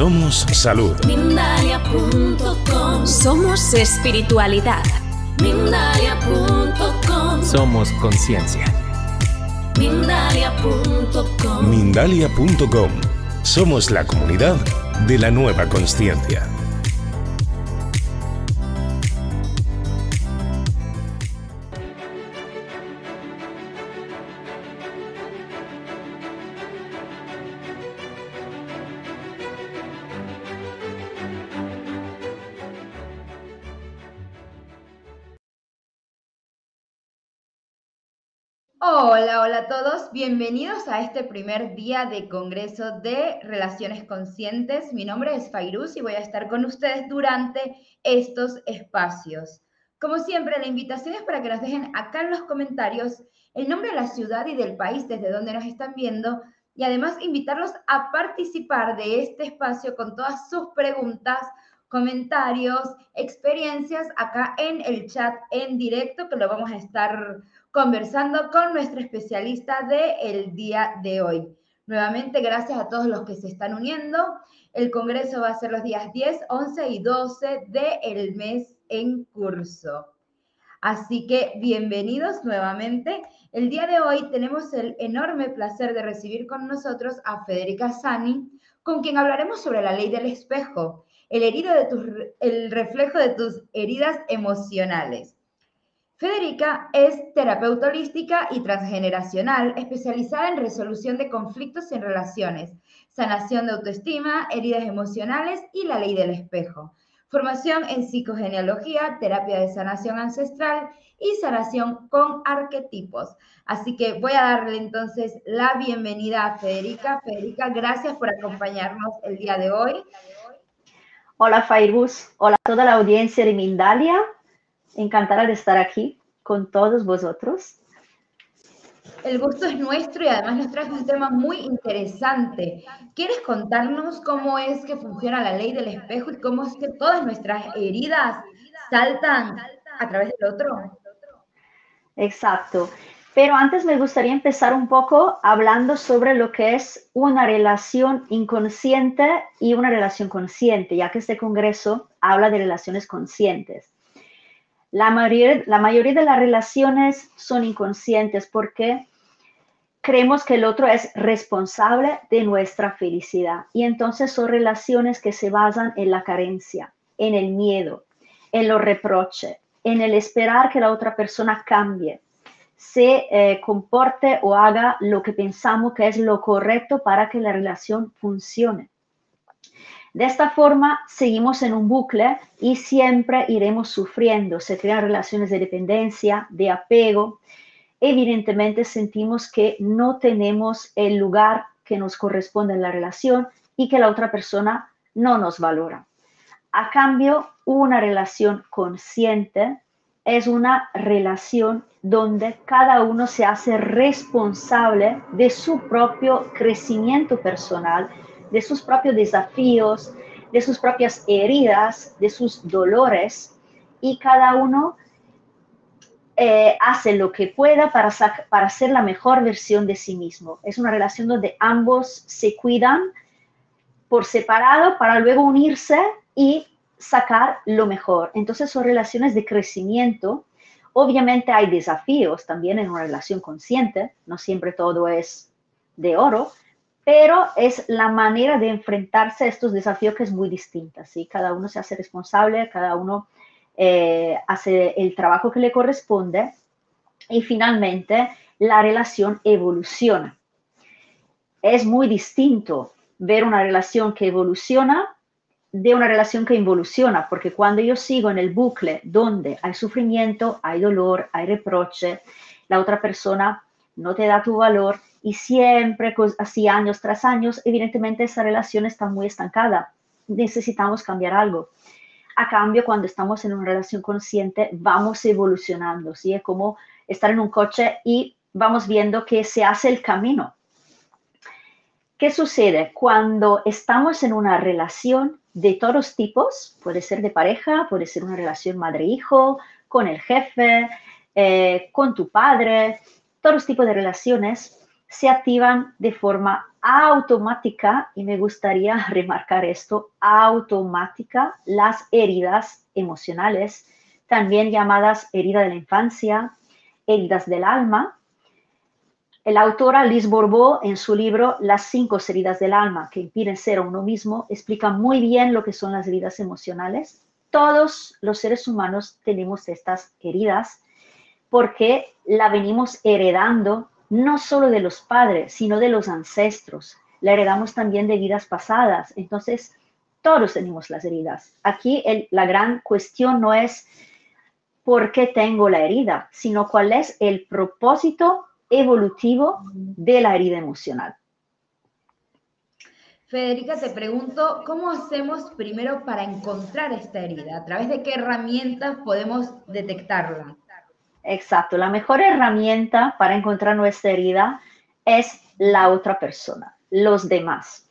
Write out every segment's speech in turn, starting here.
Somos salud. Mindalia.com Somos espiritualidad. Mindalia.com Somos conciencia. Mindalia.com Mindalia.com. Somos la comunidad de la nueva conciencia. Hola, hola a todos. Bienvenidos a este primer día de Congreso de Relaciones Conscientes. Mi nombre es Fairuz y voy a estar con ustedes durante estos espacios. Como siempre, la invitación es para que nos dejen acá en los comentarios el nombre de la ciudad y del país desde donde nos están viendo y además invitarlos a participar de este espacio con todas sus preguntas, comentarios, experiencias acá en el chat en directo que lo vamos a estar conversando con nuestra especialista del día de hoy. Nuevamente, gracias a todos los que se están uniendo. El Congreso va a ser los días 10, 11 y 12 del mes en curso. Así que bienvenidos nuevamente. El día de hoy tenemos el enorme placer de recibir con nosotros a Federica Sani, con quien hablaremos sobre la ley del espejo, el, herido de tus, el reflejo de tus heridas emocionales. Federica es terapeuta holística y transgeneracional, especializada en resolución de conflictos en relaciones, sanación de autoestima, heridas emocionales y la ley del espejo. Formación en psicogenealogía, terapia de sanación ancestral y sanación con arquetipos. Así que voy a darle entonces la bienvenida a Federica. Federica, gracias por acompañarnos el día de hoy. Hola Fairuz, hola a toda la audiencia de Mindalia. Encantada de estar aquí con todos vosotros. El gusto es nuestro y además nos traes un tema muy interesante. ¿Quieres contarnos cómo es que funciona la ley del espejo y cómo es que todas nuestras heridas saltan a través del otro? Exacto. Pero antes me gustaría empezar un poco hablando sobre lo que es una relación inconsciente y una relación consciente, ya que este congreso habla de relaciones conscientes. La mayoría, de las relaciones son inconscientes porque creemos que el otro es responsable de nuestra felicidad. Y entonces son relaciones que se basan en la carencia, en el miedo, en los reproches, en el esperar que la otra persona cambie, se eh, comporte o haga lo que pensamos que es lo correcto para que la relación funcione. De esta forma, seguimos en un bucle y siempre iremos sufriendo. Se crean relaciones de dependencia, de apego. Evidentemente sentimos que no tenemos el lugar que nos corresponde en la relación y que la otra persona no nos valora. A cambio, una relación consciente es una relación donde cada uno se hace responsable de su propio crecimiento personal de sus propios desafíos, de sus propias heridas, de sus dolores, y cada uno eh, hace lo que pueda para, para ser la mejor versión de sí mismo. Es una relación donde ambos se cuidan por separado para luego unirse y sacar lo mejor. Entonces son relaciones de crecimiento. Obviamente hay desafíos también en una relación consciente, no siempre todo es de oro, pero es la manera de enfrentarse a estos desafíos que es muy distinta, ¿sí? Cada uno se hace responsable, cada uno eh, hace el trabajo que le corresponde y finalmente la relación evoluciona. Es muy distinto ver una relación que evoluciona de una relación que involuciona, porque cuando yo sigo en el bucle donde hay sufrimiento, hay dolor, hay reproche, la otra persona no te da tu valor y siempre así años tras años, evidentemente esa relación está muy estancada. Necesitamos cambiar algo. A cambio, cuando estamos en una relación consciente, vamos evolucionando, ¿sí? Es como estar en un coche y vamos viendo que se hace el camino. ¿Qué sucede? Cuando estamos en una relación de todos tipos, puede ser de pareja, puede ser una relación madre-hijo, con el jefe, eh, con tu padre, todos los tipos de relaciones se activan de forma automática, y me gustaría remarcar esto, automática, las heridas emocionales, también llamadas heridas de la infancia, heridas del alma. El autora Liz Borbó, en su libro Las cinco heridas del alma que impiden ser uno mismo, explica muy bien lo que son las heridas emocionales. Todos los seres humanos tenemos estas heridas porque la venimos heredando no solo de los padres, sino de los ancestros. La heredamos también de vidas pasadas. Entonces, todos tenemos las heridas. Aquí la gran cuestión no es por qué tengo la herida, sino cuál es el propósito evolutivo de la herida emocional. Federica, te pregunto, ¿cómo hacemos primero para encontrar esta herida? ¿A través de qué herramientas podemos detectarla? Exacto, la mejor herramienta para encontrar nuestra herida es la otra persona, los demás.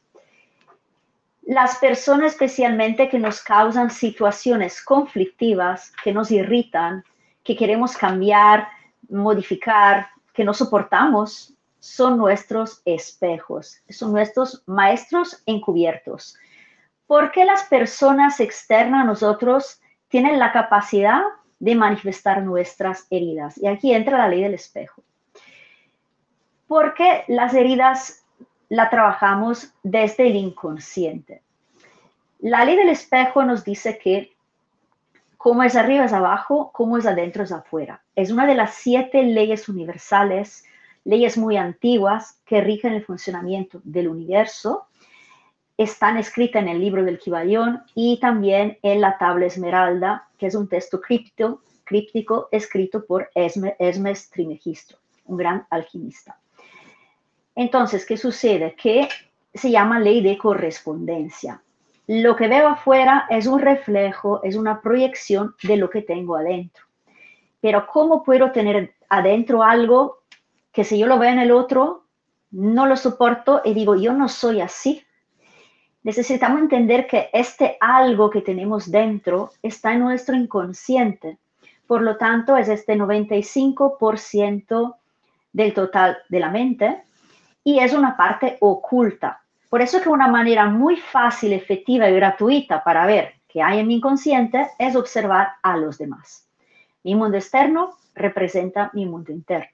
Las personas especialmente que nos causan situaciones conflictivas, que nos irritan, que queremos cambiar, modificar, que no soportamos, son nuestros espejos, son nuestros maestros encubiertos. Porque las personas externas a nosotros tienen la capacidad de manifestar nuestras heridas. Y aquí entra la ley del espejo. Porque las heridas la trabajamos desde el inconsciente. La ley del espejo nos dice que como es arriba es abajo, como es adentro es afuera. Es una de las siete leyes universales, leyes muy antiguas que rigen el funcionamiento del universo. Están escritas en el libro del Kibalión y también en la tabla esmeralda que es un texto críptico escrito por Hermes Trimegistro, un gran alquimista. Entonces, ¿qué sucede? Que se llama ley de correspondencia. Lo que veo afuera es un reflejo, es una proyección de lo que tengo adentro. Pero ¿cómo puedo tener adentro algo que si yo lo veo en el otro, no lo soporto y digo, yo no soy así? Necesitamos entender que este algo que tenemos dentro está en nuestro inconsciente. Por lo tanto, es este 95% del total de la mente y es una parte oculta. Por eso que una manera muy fácil, efectiva y gratuita para ver qué hay en mi inconsciente es observar a los demás. Mi mundo externo representa mi mundo interno.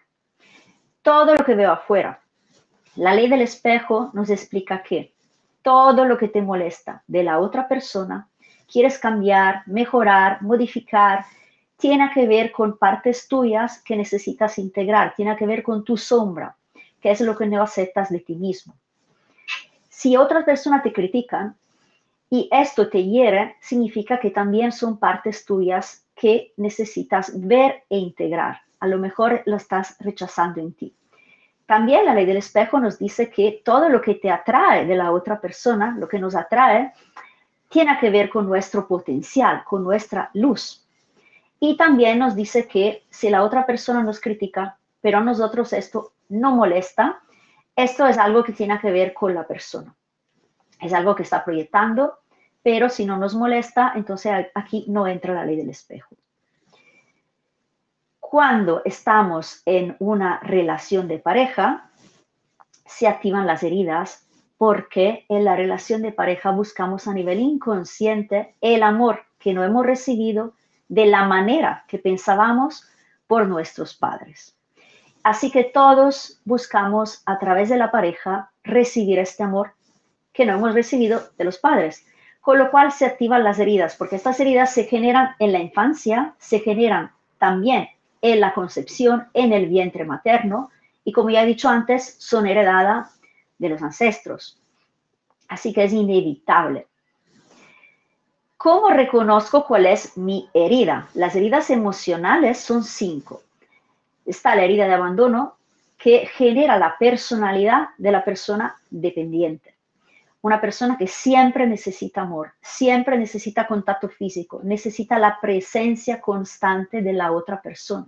Todo lo que veo afuera. La ley del espejo nos explica que todo lo que te molesta de la otra persona, quieres cambiar, mejorar, modificar, tiene que ver con partes tuyas que necesitas integrar, tiene que ver con tu sombra, que es lo que no aceptas de ti mismo. Si otras personas te critican y esto te hiere, significa que también son partes tuyas que necesitas ver e integrar. A lo mejor lo estás rechazando en ti. También la ley del espejo nos dice que todo lo que te atrae de la otra persona, lo que nos atrae, tiene que ver con nuestro potencial, con nuestra luz. Y también nos dice que si la otra persona nos critica, pero a nosotros esto no molesta, esto es algo que tiene que ver con la persona. Es algo que está proyectando, pero si no nos molesta, entonces aquí no entra la ley del espejo cuando estamos en una relación de pareja, se activan las heridas porque en la relación de pareja buscamos a nivel inconsciente el amor que no hemos recibido de la manera que pensábamos por nuestros padres. Así que todos buscamos a través de la pareja recibir este amor que no hemos recibido de los padres, con lo cual se activan las heridas, porque estas heridas se generan en la infancia, se generan también en la concepción, en el vientre materno, y como ya he dicho antes, son heredadas de los ancestros. Así que es inevitable. ¿Cómo reconozco cuál es mi herida? Las heridas emocionales son cinco. Está la herida de abandono, que genera la personalidad de la persona dependiente. Una persona que siempre necesita amor, siempre necesita contacto físico, necesita la presencia constante de la otra persona.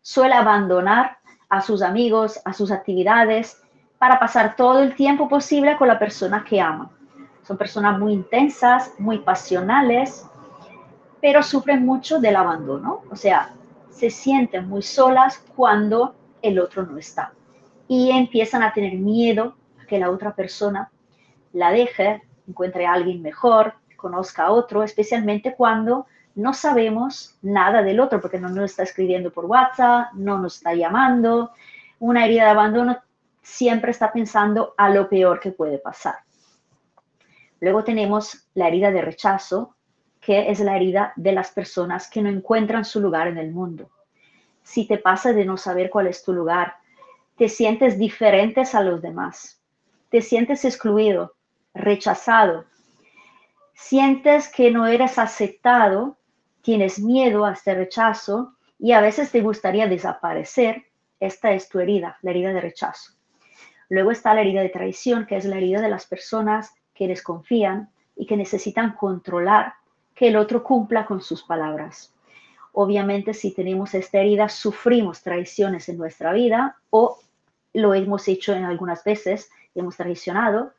Suele abandonar a sus amigos, a sus actividades, para pasar todo el tiempo posible con la persona que ama. Son personas muy intensas, muy pasionales, pero sufren mucho del abandono. O sea, se sienten muy solas cuando el otro no está. Y empiezan a tener miedo a que la otra persona la deje, encuentre a alguien mejor, conozca a otro, especialmente cuando no sabemos nada del otro, porque no nos está escribiendo por WhatsApp, no nos está llamando. Una herida de abandono siempre está pensando a lo peor que puede pasar. Luego tenemos la herida de rechazo, que es la herida de las personas que no encuentran su lugar en el mundo. Si te pasa de no saber cuál es tu lugar, te sientes diferente a los demás, te sientes excluido, rechazado, sientes que no eres aceptado, tienes miedo a este rechazo y a veces te gustaría desaparecer, esta es tu herida, la herida de rechazo. Luego está la herida de traición, que es la herida de las personas que desconfían y que necesitan controlar que el otro cumpla con sus palabras. Obviamente, si tenemos esta herida, sufrimos traiciones en nuestra vida o lo hemos hecho en algunas veces, hemos traicionado.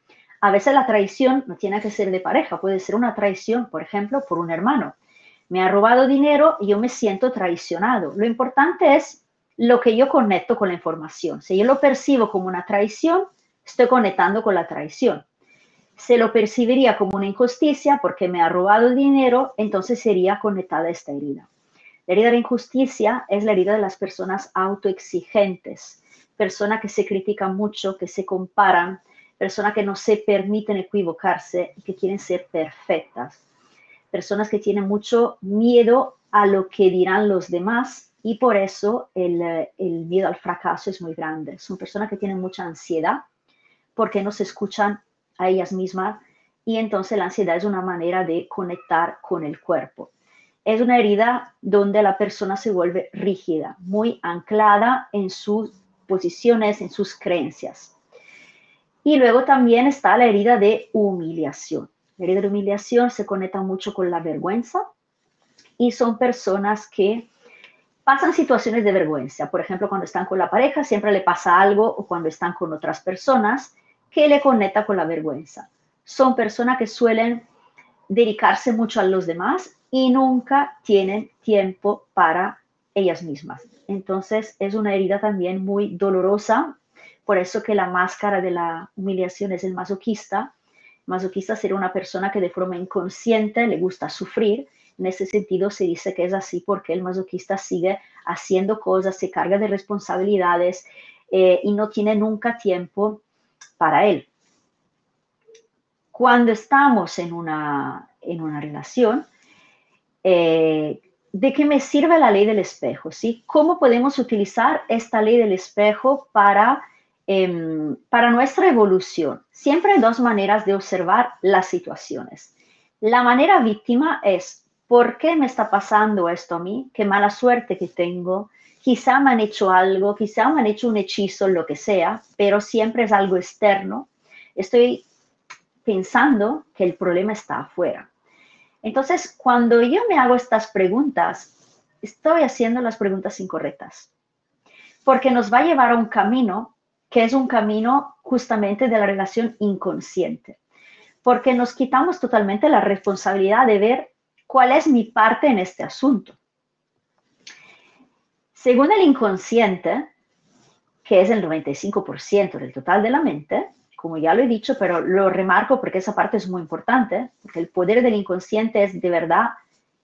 A veces la traición no tiene que ser de pareja, puede ser una traición, por ejemplo, por un hermano. Me ha robado dinero y yo me siento traicionado. Lo importante es lo que yo conecto con la información. Si yo lo percibo como una traición, estoy conectando con la traición. Se lo percibiría como una injusticia porque me ha robado dinero, entonces sería conectada esta herida. La herida de injusticia es la herida de las personas autoexigentes, personas que se critican mucho, que se comparan, personas que no se permiten equivocarse y que quieren ser perfectas, personas que tienen mucho miedo a lo que dirán los demás y por eso el, el, miedo al fracaso es muy grande. Son personas que tienen mucha ansiedad porque no se escuchan a ellas mismas y entonces la ansiedad es una manera de conectar con el cuerpo. Es una herida donde la persona se vuelve rígida, muy anclada en sus posiciones, en sus creencias. Y luego también está la herida de humillación. La herida de humillación se conecta mucho con la vergüenza y son personas que pasan situaciones de vergüenza. Por ejemplo, cuando están con la pareja, siempre le pasa algo o cuando están con otras personas que le conecta con la vergüenza. Son personas que suelen dedicarse mucho a los demás y nunca tienen tiempo para ellas mismas. Entonces es una herida también muy dolorosa, por eso que la máscara de la humillación es el masoquista. Masoquista sería una persona que de forma inconsciente le gusta sufrir en ese sentido se dice que es así porque el masoquista sigue haciendo cosas, se carga de responsabilidades eh, y no tiene nunca tiempo para él. Cuando estamos en una, en una relación, eh, ¿de qué me sirve la ley del espejo? ¿sí? ¿Cómo podemos utilizar esta ley del espejo para, em, para nuestra evolución? Siempre hay dos maneras de observar las situaciones. La manera víctima es ¿por qué me está pasando esto a mí? Qué mala suerte que tengo. Quizá me han hecho algo, quizá me han hecho un hechizo, lo que sea, pero siempre es algo externo. Estoy pensando que el problema está afuera. Entonces, cuando yo me hago estas preguntas, estoy haciendo las preguntas incorrectas, porque nos va a llevar a un camino que es un camino justamente de la relación inconsciente, porque nos quitamos totalmente la responsabilidad de ver ¿Cuál es mi parte en este asunto? Según el inconsciente, que es el 95% del total de la mente, como ya lo he dicho, pero lo remarco porque esa parte es muy importante, porque el poder del inconsciente es de verdad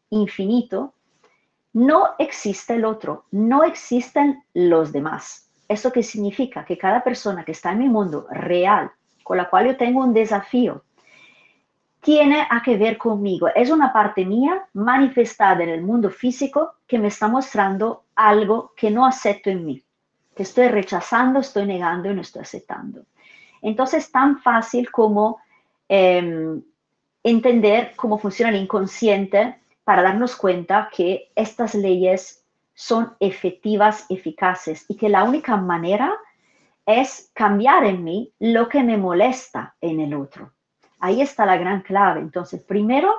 infinito, no existe el otro, no existen los demás. ¿Eso qué significa? Que cada persona que está en mi mundo real, con la cual yo tengo un desafío, tiene a que ver conmigo. Es una parte mía manifestada en el mundo físico que me está mostrando algo que no acepto en mí, que estoy rechazando, estoy negando y no estoy aceptando. Entonces, tan fácil como em, entender cómo funciona el inconsciente para darnos cuenta que estas leyes son efectivas, eficaces y que la única manera es cambiar en mí lo que me molesta en el otro. Ahí está la gran clave. Entonces, primero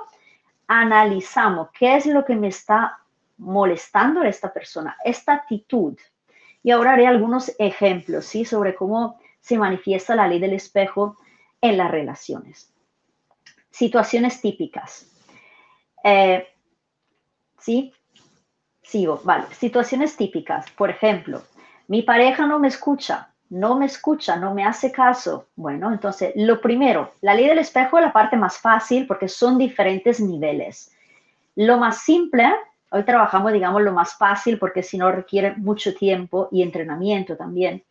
analizamos qué es lo que me está molestando a esta persona, esta actitud. Y ahora haré algunos ejemplos, ¿sí? Sobre cómo se manifiesta la ley del espejo en las relaciones. Situaciones típicas. Eh, ¿Sí? Sigo, vale. Situaciones típicas. Por ejemplo, mi pareja no me escucha, no me escucha, no me hace caso. Bueno, entonces, lo primero, la ley del espejo es la parte más fácil porque son diferentes niveles. Lo más simple, hoy trabajamos, digamos, lo más fácil porque si no requiere mucho tiempo y entrenamiento también.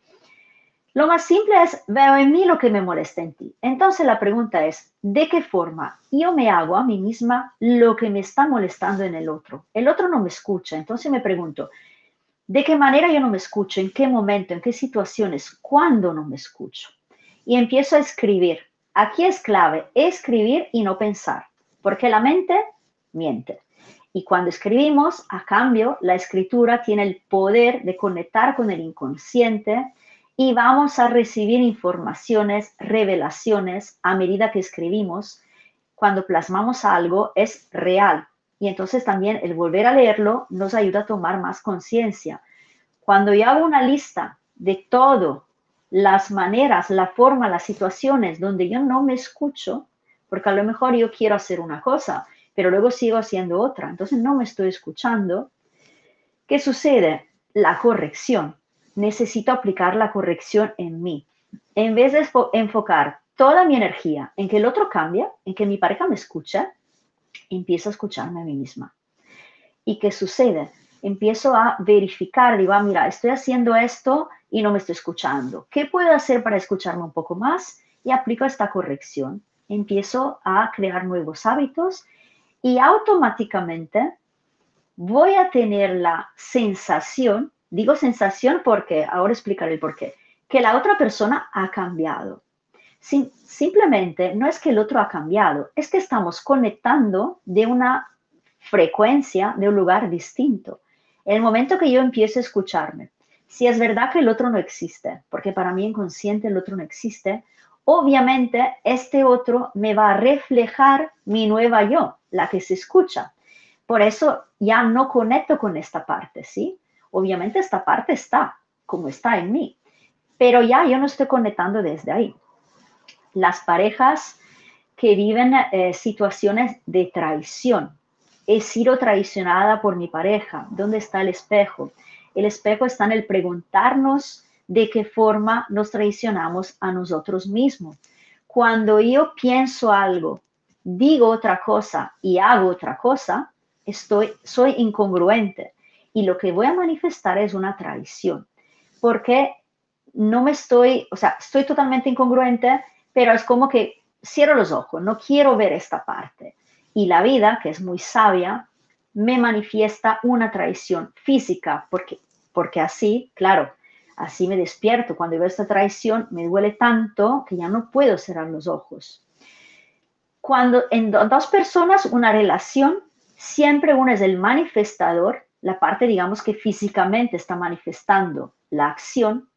Lo más simple es, veo en mí lo que me molesta en ti. Entonces la pregunta es, ¿de qué forma yo me hago a mí misma lo que me está molestando en el otro? El otro no me escucha, entonces me pregunto, ¿de qué manera yo no me escucho? ¿En qué momento? ¿En qué situaciones? ¿Cuándo no me escucho? Y empiezo a escribir. Aquí es clave, escribir y no pensar, porque la mente miente. Y cuando escribimos, a cambio, la escritura tiene el poder de conectar con el inconsciente, y vamos a recibir informaciones, revelaciones a medida que escribimos. Cuando plasmamos algo es real y entonces también el volver a leerlo nos ayuda a tomar más conciencia. Cuando yo hago una lista de todo, las maneras, la forma, las situaciones donde yo no me escucho, porque a lo mejor yo quiero hacer una cosa, pero luego sigo haciendo otra, entonces no me estoy escuchando, ¿qué sucede? La corrección necesito aplicar la corrección en mí. En vez de enfocar toda mi energía en que el otro cambia, en que mi pareja me escucha, empiezo a escucharme a mí misma. ¿Y qué sucede? Empiezo a verificar, digo, ah, mira, estoy haciendo esto y no me estoy escuchando. ¿Qué puedo hacer para escucharme un poco más? Y aplico esta corrección. Empiezo a crear nuevos hábitos y automáticamente voy a tener la sensación Digo sensación porque, ahora explicaré el por qué, que la otra persona ha cambiado. simplemente no es que el otro ha cambiado, es que estamos conectando de una frecuencia, de un lugar distinto. En el momento que yo empiezo a escucharme, si es verdad que el otro no existe, porque para mí inconsciente el otro no existe, obviamente este otro me va a reflejar mi nueva yo, la que se escucha. Por eso ya no conecto con esta parte, ¿sí? Obviamente esta parte está como está en mí, pero ya yo no estoy conectando desde ahí. Las parejas que viven eh, situaciones de traición. He sido traicionada por mi pareja. ¿Dónde está el espejo? El espejo está en el preguntarnos de qué forma nos traicionamos a nosotros mismos. Cuando yo pienso algo, digo otra cosa y hago otra cosa, estoy, soy incongruente y lo que voy a manifestar es una traición, porque no me estoy, o sea, estoy totalmente incongruente, pero es como que cierro los ojos, no quiero ver esta parte. Y la vida, que es muy sabia, me manifiesta una traición física, porque, porque así, claro, así me despierto. Cuando veo esta traición, me duele tanto que ya no puedo cerrar los ojos. Cuando en dos personas, una relación, siempre uno es el manifestador la parte, digamos, que físicamente está manifestando la acción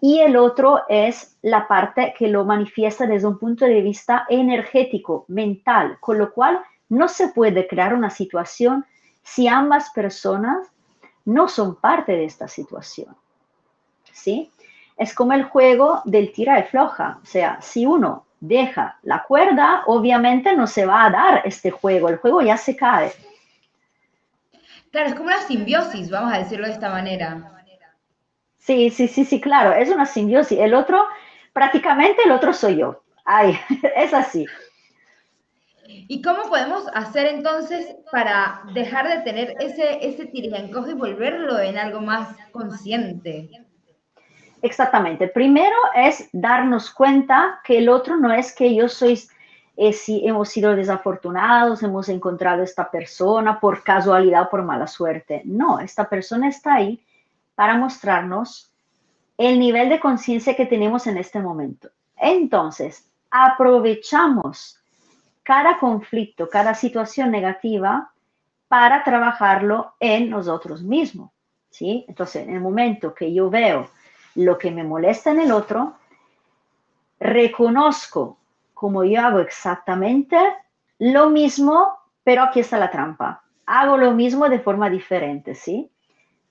y el otro es la parte que lo manifiesta desde un punto de vista energético, mental, con lo cual no se puede crear una situación si ambas personas no son parte de esta situación. ¿Sí? Es como el juego del tira y floja, o sea, si uno deja la cuerda, obviamente no se va a dar este juego, el juego ya se cae. Claro, es como una simbiosis, vamos a decirlo de esta manera. Sí, sí, sí, sí, claro, es una simbiosis. El otro, prácticamente el otro soy yo. Ay, es así. ¿Y cómo podemos hacer entonces para dejar de tener ese, ese y volverlo en algo más consciente? Exactamente. Primero es darnos cuenta que el otro no es que yo soy eh, si hemos sido desafortunados, hemos encontrado esta persona por casualidad o por mala suerte. No, esta persona está ahí para mostrarnos el nivel de conciencia que tenemos en este momento. Entonces, aprovechamos cada conflicto, cada situación negativa para trabajarlo en nosotros mismos. ¿sí? Entonces, en el momento que yo veo lo que me molesta en el otro, reconozco como yo hago exactamente lo mismo, pero aquí está la trampa. Hago lo mismo de forma diferente, ¿sí?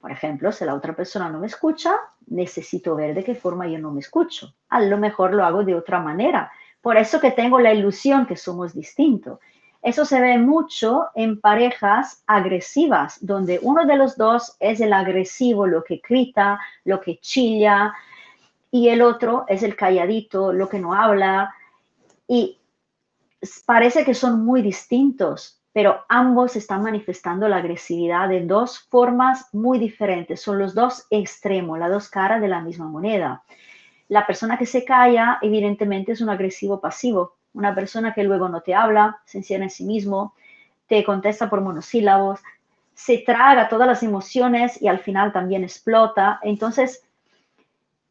Por ejemplo, si la otra persona no me escucha, necesito ver de qué forma yo no me escucho. A lo mejor lo hago de otra manera. Por eso que tengo la ilusión que somos distintos. Eso se ve mucho en parejas agresivas, donde uno de los dos es el agresivo, lo que grita, lo que chilla, y el otro es el calladito, lo que no habla. Y parece que son muy distintos, pero ambos están manifestando la agresividad de dos formas muy diferentes. Son los dos extremos, las dos caras de la misma moneda. La persona que se calla, evidentemente, es un agresivo pasivo. Una persona que luego no te habla, se encierra en sí mismo, te contesta por monosílabos, se traga todas las emociones y al final también explota. Entonces,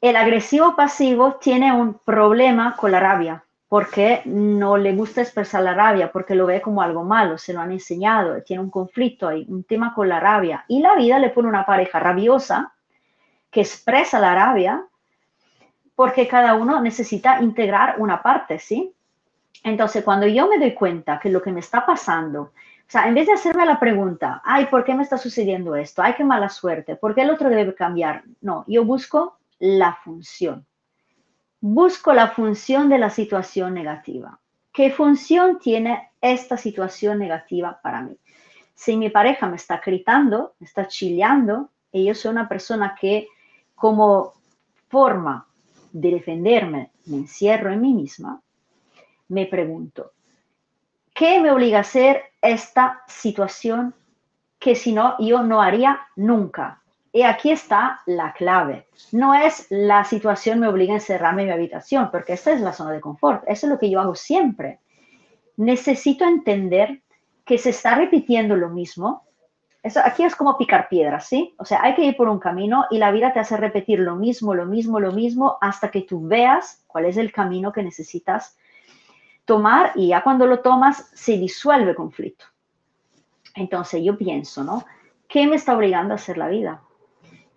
el agresivo pasivo tiene un problema con la rabia porque no le gusta expresar la rabia, porque lo ve como algo malo, se lo han enseñado, tiene un conflicto ahí, un tema con la rabia. Y la vida le pone una pareja rabiosa que expresa la rabia, porque cada uno necesita integrar una parte, ¿sí? Entonces, cuando yo me doy cuenta que lo que me está pasando, o sea, en vez de hacerme la pregunta, ay, ¿por qué me está sucediendo esto? Ay, qué mala suerte, ¿por qué el otro debe cambiar? No, yo busco la función busco la función de la situación negativa. ¿Qué función tiene esta situación negativa para mí? Si mi pareja me está gritando, me está chillando, y yo soy una persona que como forma de defenderme me encierro en mí misma, me pregunto, ¿qué me obliga a hacer esta situación que si no yo no haría nunca? Y aquí está la clave. No es la situación me obliga a encerrarme en mi habitación, porque esta es la zona de confort. Eso es lo que yo hago siempre. Necesito entender que se está repitiendo lo mismo. Eso, aquí es como picar piedras, ¿sí? O sea, hay que ir por un camino y la vida te hace repetir lo mismo, lo mismo, lo mismo, hasta que tú veas cuál es el camino que necesitas tomar y ya cuando lo tomas se disuelve el conflicto. Entonces yo pienso, ¿no? ¿Qué me está obligando a hacer la vida?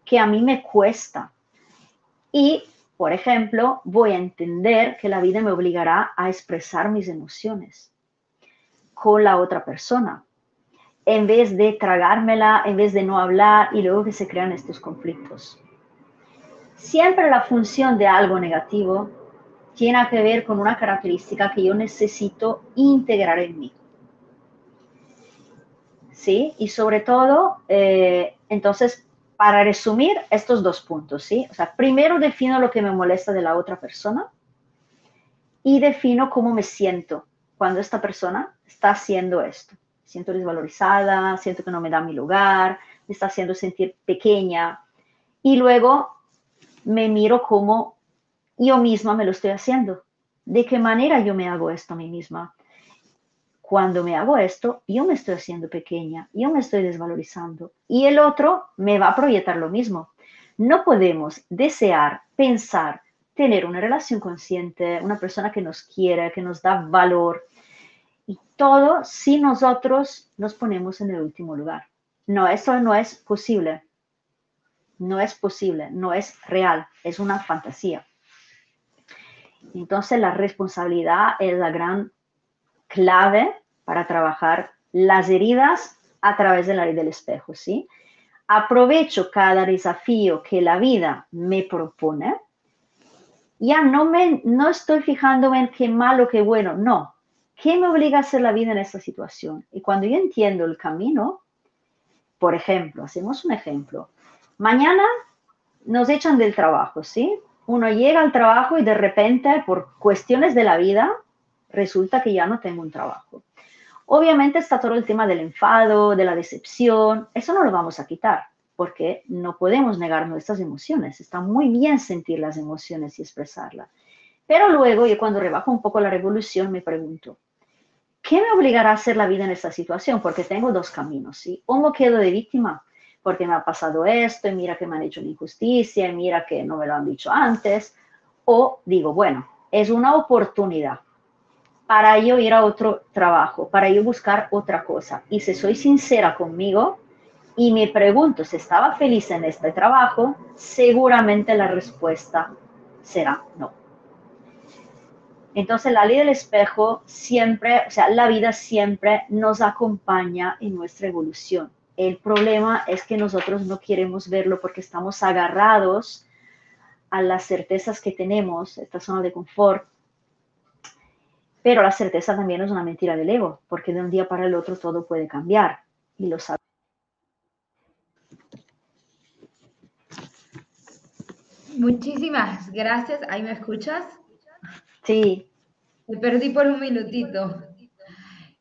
Que a mí me cuesta. Y, por ejemplo, voy a entender que la vida me obligará a expresar mis emociones con la otra persona, en vez de tragármela, en vez de no hablar y luego que se crean estos conflictos. Siempre la función de algo negativo tiene que ver con una característica que yo necesito integrar en mí. ¿Sí? Y sobre todo, eh, entonces, para resumir estos dos puntos, ¿sí? O sea, primero defino lo que me molesta de la otra persona y defino cómo me siento cuando esta persona está haciendo esto. Siento desvalorizada, siento que no me da mi lugar, me está haciendo sentir pequeña y luego me miro cómo yo misma me lo estoy haciendo. ¿De qué manera yo me hago esto a mí misma? Cuando me hago esto, yo me estoy haciendo pequeña, yo me estoy desvalorizando y el otro me va a proyectar lo mismo. No podemos desear, pensar, tener una relación consciente, una persona que nos quiere, que nos da valor y todo si nosotros nos ponemos en el último lugar. No, eso no es posible. No es posible, no es real, es una fantasía. Entonces la responsabilidad es la gran clave para trabajar las heridas a través de la ley del espejo, ¿sí? Aprovecho cada desafío que la vida me propone. Ya no, me, no estoy fijándome en qué malo, qué bueno, no. ¿Qué me obliga a hacer la vida en esta situación? Y cuando yo entiendo el camino, por ejemplo, hacemos un ejemplo. Mañana nos echan del trabajo, ¿sí? Uno llega al trabajo y de repente, por cuestiones de la vida, resulta que ya no tengo un trabajo. Obviamente está todo el tema del enfado, de la decepción, eso no lo vamos a quitar porque no podemos negar nuestras emociones. Está muy bien sentir las emociones y expresarlas. Pero luego yo cuando rebajo un poco la revolución me pregunto, ¿qué me obligará a hacer la vida en esta situación? Porque tengo dos caminos, ¿sí? O me quedo de víctima porque me ha pasado esto y mira que me han hecho una injusticia y mira que no me lo han dicho antes. O digo, bueno, es una oportunidad para yo ir a otro trabajo, para yo buscar otra cosa. Y si soy sincera conmigo, y me pregunto si estaba feliz en este trabajo, seguramente la respuesta será no. Entonces la ley del espejo siempre, o sea, la vida siempre nos acompaña en nuestra evolución. El problema es que nosotros no queremos verlo porque estamos agarrados a las certezas que tenemos, esta zona de confort. Pero la certeza también es una mentira del ego, porque de un día para el otro todo puede cambiar y lo sabemos. Muchísimas gracias. ¿Ahí me escuchas? Sí. Me perdí por un minutito.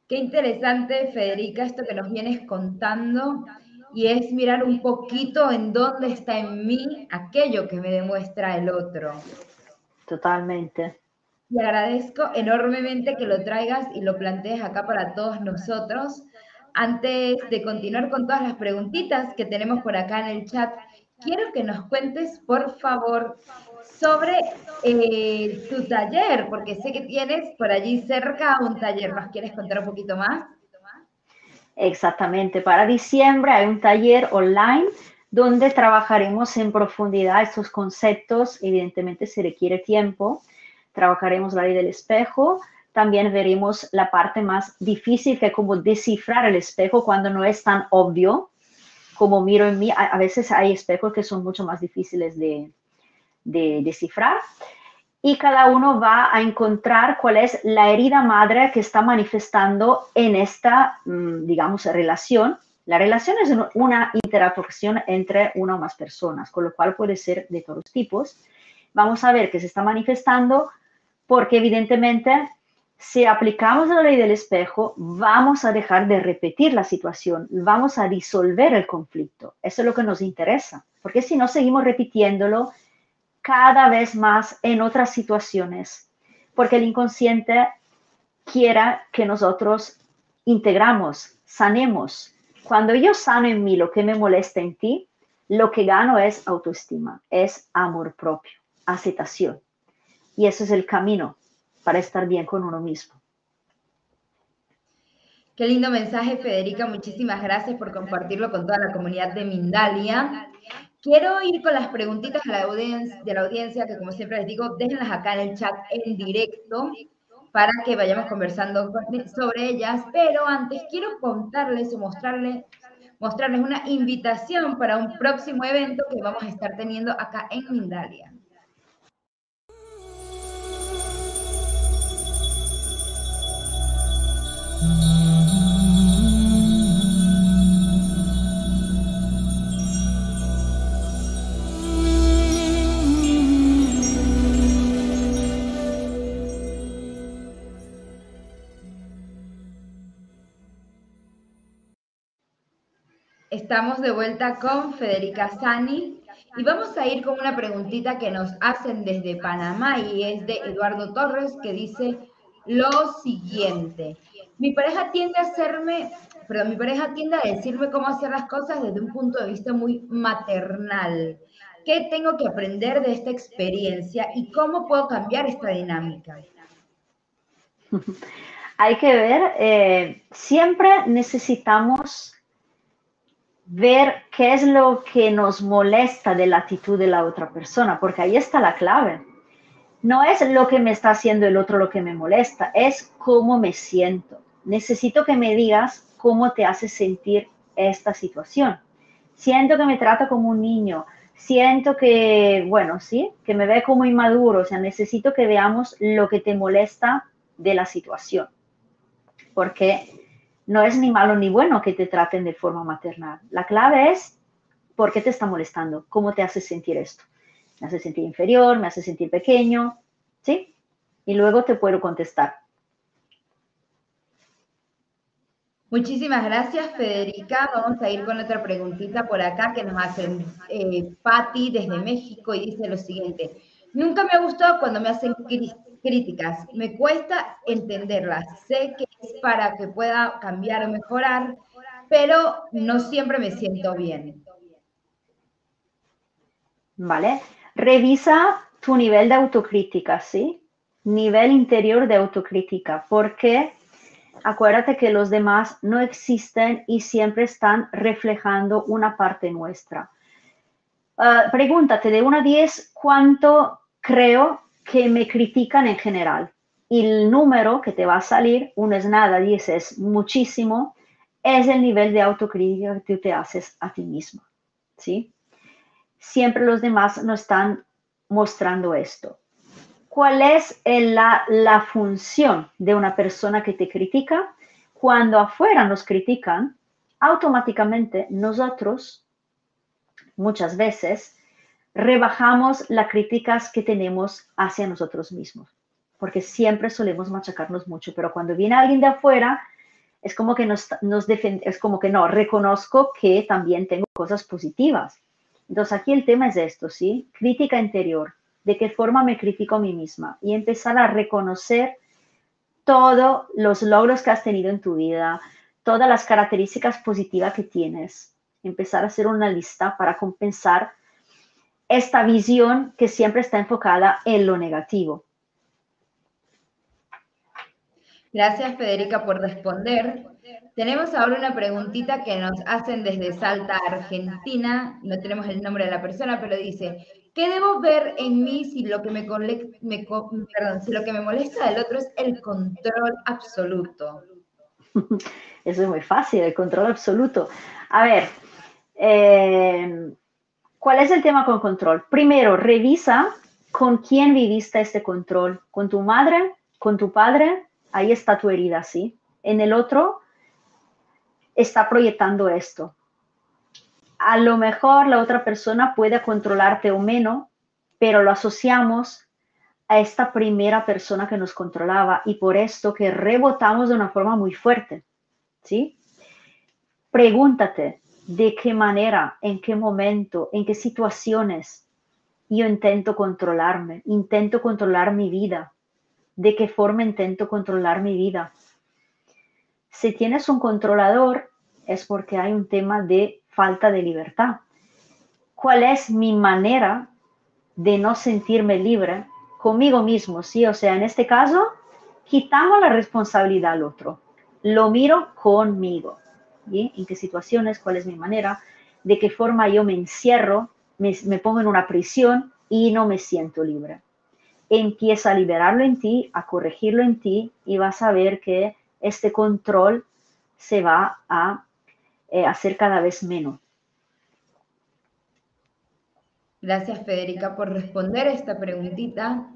Qué interesante, Federica, esto que nos vienes contando y es mirar un poquito en dónde está en mí aquello que me demuestra el otro. Totalmente. Y agradezco enormemente que lo traigas y lo plantees acá para todos nosotros. Antes de continuar con todas las preguntitas que tenemos por acá en el chat, quiero que nos cuentes, por favor, sobre eh, tu taller, porque sé que tienes por allí cerca un taller. ¿Nos quieres contar un poquito más? Exactamente. Para diciembre hay un taller online donde trabajaremos en profundidad estos conceptos. Evidentemente se requiere tiempo. Trabajaremos la ley del espejo. También veremos la parte más difícil que es como descifrar el espejo cuando no es tan obvio como miro en mí. A, veces hay espejos que son mucho más difíciles de, de descifrar y cada uno va a encontrar cuál es la herida madre que está manifestando en esta, mm, digamos, relación. La relación es una interacción entre una o más personas, con lo cual puede ser de todos tipos. Vamos a ver que se está manifestando porque evidentemente si aplicamos la ley del espejo, vamos a dejar de repetir la situación, vamos a disolver el conflicto. Eso es lo que nos interesa, porque si no seguimos repitiéndolo, cada vez más en otras situaciones, porque el inconsciente quiera que nosotros integramos, sanemos. Cuando yo sano en mí lo que me molesta en ti, lo que gano es autoestima, es amor propio, aceptación. Y ese es el camino para estar bien con uno mismo. Qué lindo mensaje, Federica. Muchísimas gracias por compartirlo con toda la comunidad de Mindalia. Quiero ir con las preguntitas de la, audiencia, que como siempre les digo, déjenlas acá en el chat en directo para que vayamos conversando sobre ellas. Pero antes quiero contarles o mostrarles, mostrarles una invitación para un próximo evento que vamos a estar teniendo acá en Mindalia. Estamos de vuelta con Federica Sani y vamos a ir con una preguntita que nos hacen desde Panamá y es de Eduardo Torres que dice lo siguiente. Mi pareja tiende a hacerme, perdón, mi pareja tiende a decirme cómo hacer las cosas desde un punto de vista muy maternal. ¿Qué tengo que aprender de esta experiencia y cómo puedo cambiar esta dinámica? Hay que ver, eh, siempre necesitamos ver qué es lo que nos molesta de la actitud de la otra persona, porque ahí está la clave. No es lo que me está haciendo el otro lo que me molesta, es cómo me siento. Necesito que me digas cómo te hace sentir esta situación. Siento que me trata como un niño, siento que, bueno, sí, que me ve como inmaduro, o sea, necesito que veamos lo que te molesta de la situación. Porque no es ni malo ni bueno que te traten de forma maternal. La clave es por qué te está molestando, cómo te hace sentir esto. Me hace sentir inferior, me hace sentir pequeño, ¿sí? Y luego te puedo contestar. Muchísimas gracias, Federica. Vamos a ir con otra preguntita por acá que nos hace eh, Patti desde México y dice lo siguiente. Nunca me ha gustado cuando me hacen críticas. Me cuesta entenderlas. Sé que es para que pueda cambiar o mejorar, pero no siempre me siento bien. ¿Vale? Revisa tu nivel de autocrítica, ¿sí? Nivel interior de autocrítica, porque acuérdate que los demás no existen y siempre están reflejando una parte nuestra. Ah, pregúntate de 1 a 10 cuánto creo que me critican en general. Y el número que te va a salir, uno es nada, 10 es muchísimo, es el nivel de autocrítica que tú te haces a ti mismo. ¿sí? Siempre los demás no están mostrando esto. ¿Cuál es la, la función de una persona que te critica? Cuando afuera nos critican, automáticamente nosotros, muchas veces, rebajamos las críticas que tenemos hacia nosotros mismos, porque siempre solemos machacarnos mucho, pero cuando viene alguien de afuera, es como que nos, nos es como que no, reconozco que también tengo cosas positivas. Entonces aquí el tema es esto, ¿sí? Crítica interior, de qué forma me critico a mí misma y empezar a reconocer todos los logros que has tenido en tu vida, todas las características positivas que tienes, empezar a hacer una lista para compensar esta visión que siempre está enfocada en lo negativo. Gracias, Federica, por responder. Tenemos ahora una preguntita que nos hacen desde Salta, Argentina. No tenemos el nombre de la persona, pero dice, ¿qué debo ver en mí si lo que me, molesta del otro es el control absoluto? Eso es muy fácil, el control absoluto. A ver, eh, ¿cuál es el tema con control? Primero, revisa con quién viviste este control. ¿Con tu madre? ¿Con tu padre? ahí está tu herida, ¿sí? En el otro está proyectando esto. A lo mejor la otra persona puede controlarte o menos, pero lo asociamos a esta primera persona que nos controlaba y por esto que rebotamos de una forma muy fuerte, ¿sí? Pregúntate de qué manera, en qué momento, en qué situaciones yo intento controlarme, intento controlar mi vida, de qué forma intento controlar mi vida. Si tienes un controlador, es porque hay un tema de falta de libertad. ¿Cuál es mi manera de no sentirme libre conmigo mismo? Sí, o sea, en este caso, quitamos la responsabilidad al otro. Lo miro conmigo. ¿Y ¿En qué situaciones? ¿Cuál es mi manera? ¿De qué forma yo me encierro? Me, me pongo en una prisión y no me siento libre empieza a liberarlo en ti, a corregirlo en ti y vas a ver que este control se va a eh, hacer cada vez menos. Gracias, Federica, por responder esta preguntita.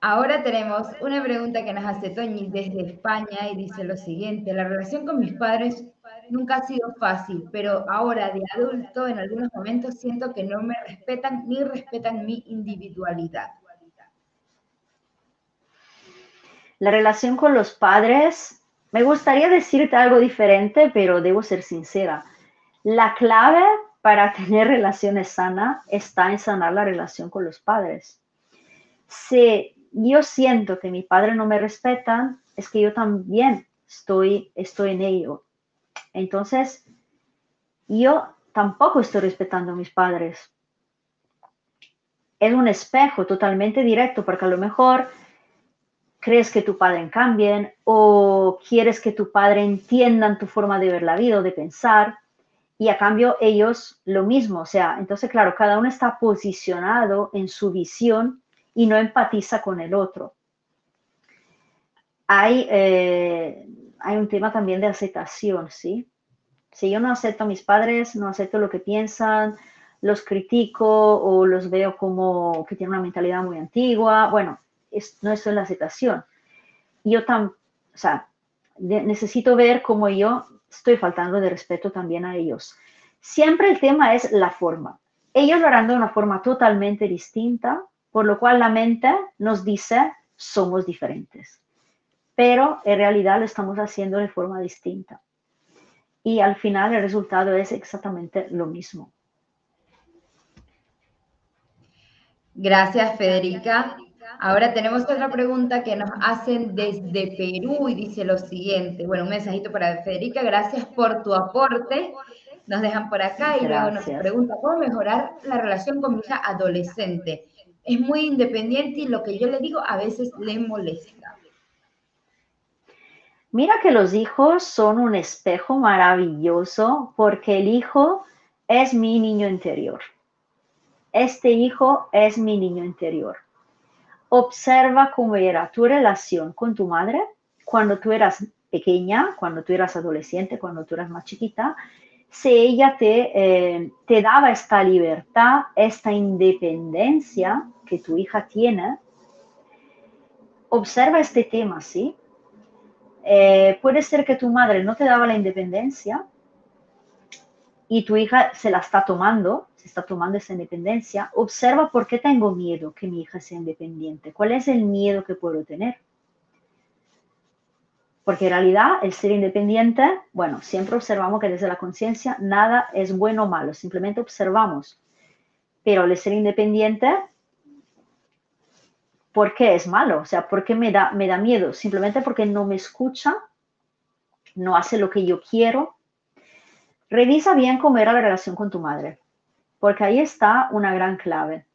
Ahora tenemos una pregunta que nos hace Toñi desde España y dice lo siguiente, la relación con mis padres nunca ha sido fácil, pero ahora de adulto en algunos momentos siento que no me respetan ni respetan mi individualidad. La relación con los padres, me gustaría decirte algo diferente, pero debo ser sincera. La clave para tener relaciones sanas está en sanar la relación con los padres. Si yo siento que mi padre no me respetan, es que yo también estoy, estoy en ello. Entonces, yo tampoco estoy respetando a mis padres. Es un espejo totalmente directo, porque a lo mejor crees que tu padre cambien o quieres que tu padre entiendan tu forma de ver la vida o de pensar y a cambio ellos lo mismo. O sea, entonces claro, cada uno está posicionado en su visión y no empatiza con el otro. Hay, eh, hay un tema también de aceptación, ¿sí? Si yo no acepto a mis padres, no acepto lo que piensan, los critico o los veo como que tienen una mentalidad muy antigua, bueno, no es la aceptación. Yo tan, o sea, necesito ver cómo yo estoy faltando de respeto también a ellos. Siempre el tema es la forma. Ellos lo harán de una forma totalmente distinta, por lo cual la mente nos dice somos diferentes. Pero en realidad lo estamos haciendo de forma distinta. Y al final el resultado es exactamente lo mismo. Gracias, Federica. Ahora tenemos otra pregunta que nos hacen desde Perú y dice lo siguiente. Bueno, un mensajito para Federica. Gracias por tu aporte. Nos dejan por acá y luego nos pregunta cómo mejorar la relación con mi hija adolescente. Es muy independiente y lo que yo le digo a veces le molesta. Mira que los hijos son un espejo maravilloso porque el hijo es mi niño interior. Este hijo es mi niño interior. Observa cómo era tu relación con tu madre cuando tú eras pequeña, cuando tú eras adolescente, cuando tú eras más chiquita, si ella te, eh, te daba esta libertad, esta independencia que tu hija tiene, observa este tema, ¿sí? Eh, puede ser que tu madre no te daba la independencia y tu hija se la está tomando, se está tomando esa independencia. Observa por qué tengo miedo que mi hija sea independiente. ¿Cuál es el miedo que puedo tener? Porque en realidad el ser independiente, bueno, siempre observamos que desde la conciencia nada es bueno o malo, simplemente observamos. Pero el ser independiente, ¿por qué es malo? O sea, ¿por qué me da, me da miedo? Simplemente porque no me escucha, no hace lo que yo quiero. Revisa bien cómo era la relación con tu madre, porque ahí está una gran clave.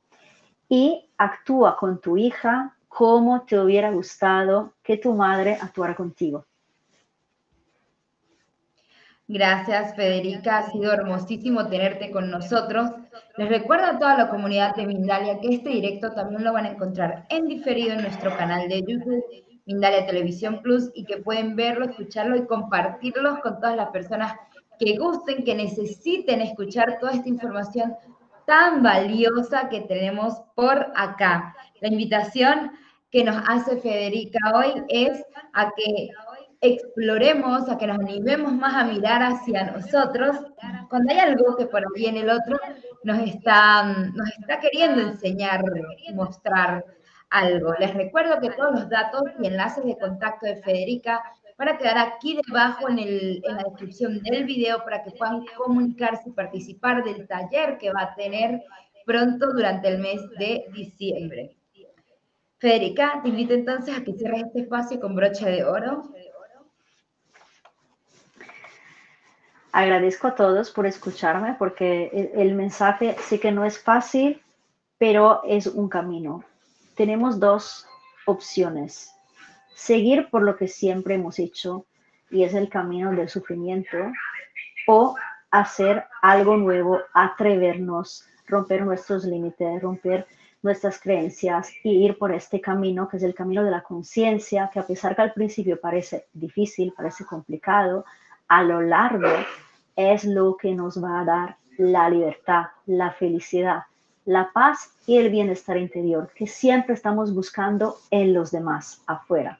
Y actúa con tu hija cómo te hubiera gustado que tu madre actuara contigo. Gracias, Federica. Ha sido hermosísimo tenerte con nosotros. Les recuerdo a toda la comunidad de Mindalia que este directo también lo van a encontrar en diferido en nuestro canal de YouTube, Mindalia Televisión Plus, y que pueden verlo, escucharlo y compartirlo con todas las personas que gusten, que necesiten escuchar toda esta información tan valiosa que tenemos por acá. La invitación que nos hace Federica hoy es a que exploremos, a que nos animemos más a mirar hacia nosotros cuando hay algo que por ahí en el otro nos está, nos está queriendo enseñar, mostrar algo. Les recuerdo que todos los datos y enlaces de contacto de Federica van a quedar aquí debajo en, el, en la descripción del video para que puedan comunicarse y participar del taller que va a tener pronto durante el mes de diciembre. Federica, te invito entonces a que cierres este espacio con broche de oro. Agradezco a todos por escucharme porque el, mensaje sí que no es fácil, pero es un camino. Tenemos dos opciones. Seguir por lo que siempre hemos hecho y es el camino del sufrimiento o hacer algo nuevo, atrevernos, romper nuestros límites, romper nuestras creencias y ir por este camino, que es el camino de la conciencia, que a pesar que al principio parece difícil, parece complicado, a lo largo es lo que nos va a dar la libertad, la felicidad, la paz y el bienestar interior que siempre estamos buscando en los demás, afuera.